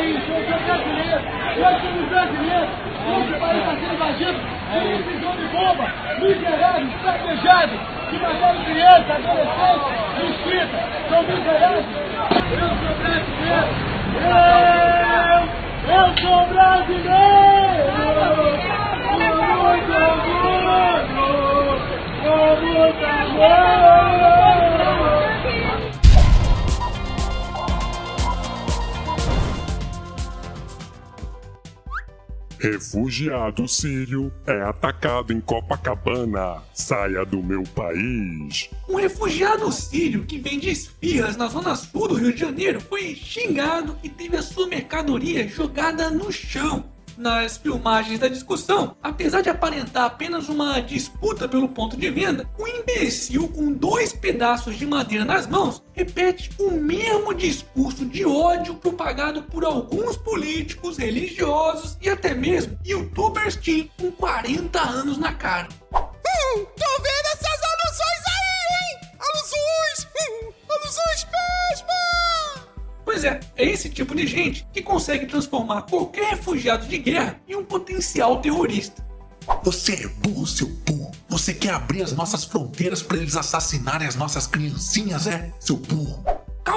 país, eu sou brasileiro, eu sou brasileiro, nosso país está sendo invadido. Por um prisão de bomba, miseráveis, pratejados, que mataram crianças, adolescentes, justiça, são miseráveis. Eu sou brasileiro, eu, eu sou brasileiro, com muito orgulho, com muito amor. Refugiado sírio é atacado em Copacabana. Saia do meu país. Um refugiado sírio que vende esfirras na zona sul do Rio de Janeiro foi xingado e teve a sua mercadoria jogada no chão nas filmagens da discussão, apesar de aparentar apenas uma disputa pelo ponto de venda, o imbecil com dois pedaços de madeira nas mãos repete o mesmo discurso de ódio propagado por alguns políticos, religiosos e até mesmo youtubers teen com 40 anos na cara. Hum, tô vendo essas alusões aí, hein? Alusões! Hum, alusões mesmo! Pois é, é esse tipo de gente que consegue transformar qualquer refugiado de guerra em um potencial terrorista. Você é burro, seu burro. Você quer abrir as nossas fronteiras para eles assassinarem as nossas criancinhas, é? Seu burro.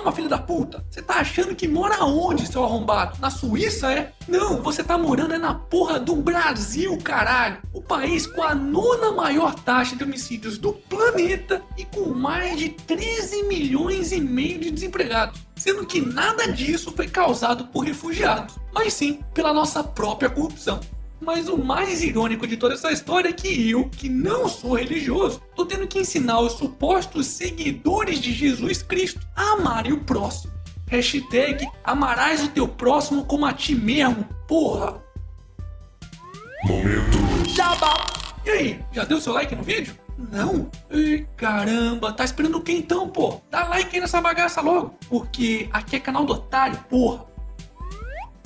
Calma, filho da puta. Você tá achando que mora onde, seu arrombado? Na Suíça, é? Não, você tá morando é na porra do Brasil, caralho. O país com a nona maior taxa de homicídios do planeta e com mais de 13 milhões e meio de desempregados. Sendo que nada disso foi causado por refugiados, mas sim pela nossa própria corrupção. Mas o mais irônico de toda essa história é que eu, que não sou religioso, tô tendo que ensinar os supostos seguidores de Jesus Cristo a amarem o próximo. Hashtag amarás o teu próximo como a ti mesmo, porra. Momento. Jabá. E aí, já deu seu like no vídeo? Não? Ei, caramba, tá esperando o que então, pô? Dá like aí nessa bagaça logo, porque aqui é canal do otário, porra.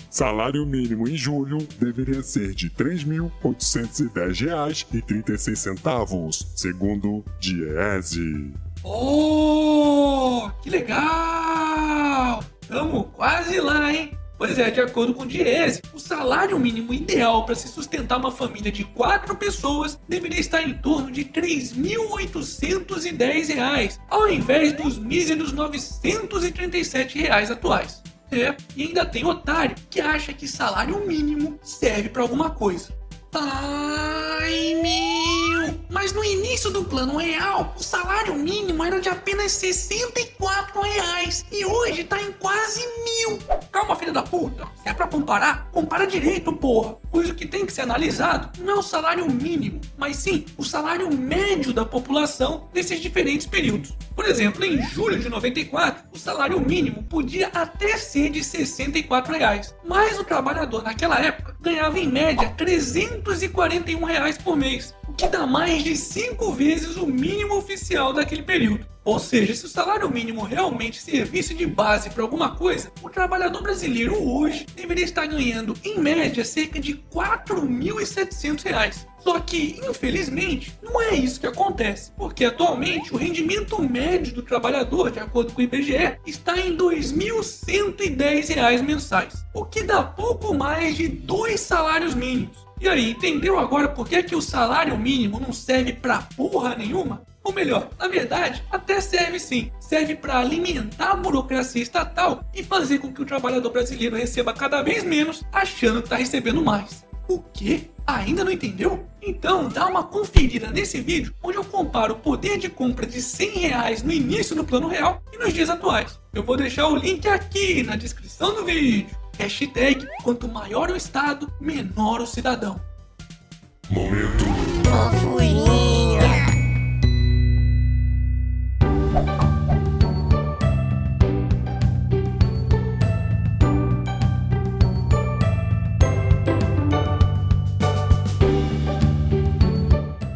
Salário mínimo em julho deveria ser de R$ 3.810,36, segundo Diese. Oh, que legal! Tamo quase lá, hein? Pois é, de acordo com o Diese, o salário mínimo ideal para se sustentar uma família de quatro pessoas deveria estar em torno de R$ 3.810, ao invés dos míseros 937 reais atuais. É, e ainda tem otário que acha que salário mínimo serve para alguma coisa. Ai meu! Mas no início do plano real, o salário mínimo era de apenas 64 reais e hoje tá em quase mil. Calma, filha da puta. Se é pra comparar, compara direito, porra. Pois o que tem que ser analisado não é o salário mínimo, mas sim o salário médio da população nesses diferentes períodos. Por exemplo, em julho de 94, o salário mínimo podia até ser de 64 reais, mas o trabalhador naquela época ganhava em média 341 reais por mês, o que dá mais de 5 vezes o mínimo oficial daquele período. Ou seja, se o salário mínimo realmente servisse de base para alguma coisa, o trabalhador brasileiro hoje deveria estar ganhando, em média, cerca de 4.700 reais. Só que, infelizmente, não é isso que acontece, porque atualmente o rendimento médio do trabalhador, de acordo com o IBGE, está em 2.110 reais mensais, o que dá pouco mais de dois salários mínimos. E aí, entendeu agora por que, que o salário mínimo não serve pra porra nenhuma? Ou melhor, na verdade, até serve sim. Serve para alimentar a burocracia estatal e fazer com que o trabalhador brasileiro receba cada vez menos, achando que está recebendo mais. O quê? Ainda não entendeu? Então dá uma conferida nesse vídeo onde eu comparo o poder de compra de 100 reais no início do plano real e nos dias atuais. Eu vou deixar o link aqui na descrição do vídeo. Hashtag quanto maior o Estado, menor o cidadão. Momento. Fofurinha.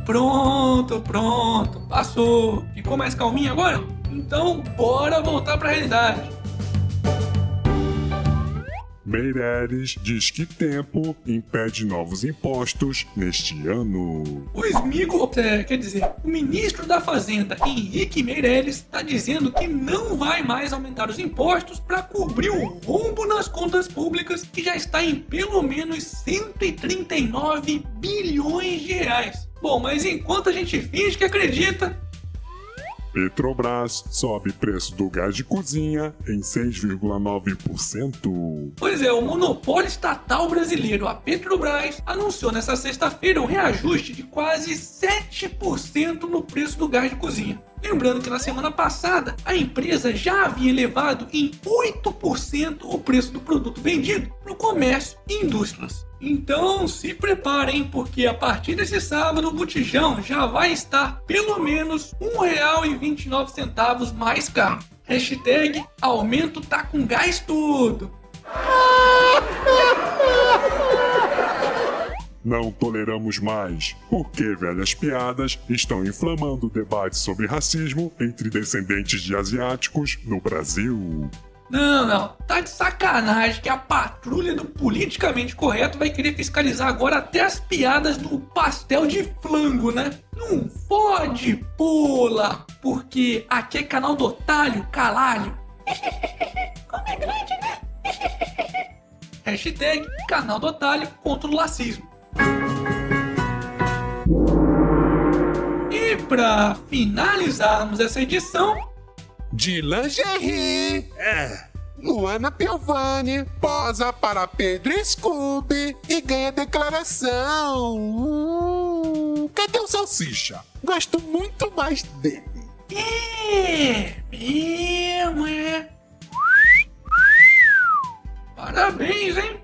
Pronto, pronto, passou. Ficou mais calminho agora? Então bora voltar pra realidade. Meirelles diz que tempo impede novos impostos neste ano. O Smigo, é, quer dizer, o ministro da Fazenda, Henrique Meirelles, está dizendo que não vai mais aumentar os impostos para cobrir o rombo nas contas públicas que já está em pelo menos 139 bilhões de reais. Bom, mas enquanto a gente finge que acredita, Petrobras sobe preço do gás de cozinha em 6,9%. Pois é, o monopólio estatal brasileiro, a Petrobras, anunciou nesta sexta-feira um reajuste de quase 7% no preço do gás de cozinha. Lembrando que na semana passada a empresa já havia elevado em 8% o preço do produto vendido no comércio e indústrias. Então se preparem, porque a partir desse sábado o botijão já vai estar pelo menos R$ 1,29 mais caro. Hashtag aumento tá com gás tudo. Não toleramos mais, porque velhas piadas estão inflamando o debate sobre racismo entre descendentes de asiáticos no Brasil. Não, não. Tá de sacanagem que a patrulha do politicamente correto vai querer fiscalizar agora até as piadas do pastel de flango, né? Não pode, pula, porque aqui é canal do otário, calalho. Como é grande, né? Hashtag canal do otário contra o lacismo. E pra finalizarmos essa edição, De lingerie. É. Luana Piovani posa para Pedro Scooby e ganha declaração. Hum, cadê o Salsicha? Gosto muito mais dele. É, mesmo, é. Parabéns, hein?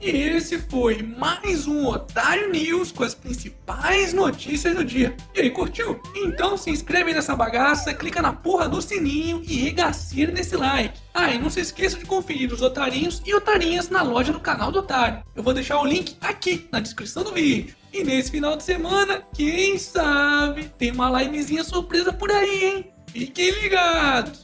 E esse foi mais um Otário News com as principais notícias do dia. E aí, curtiu? Então se inscreve nessa bagaça, clica na porra do sininho e regaceira nesse like. Ah, e não se esqueça de conferir os otarinhos e otarinhas na loja do canal do Otário. Eu vou deixar o link aqui na descrição do vídeo. E nesse final de semana, quem sabe, tem uma livezinha surpresa por aí, hein? Fiquem ligados!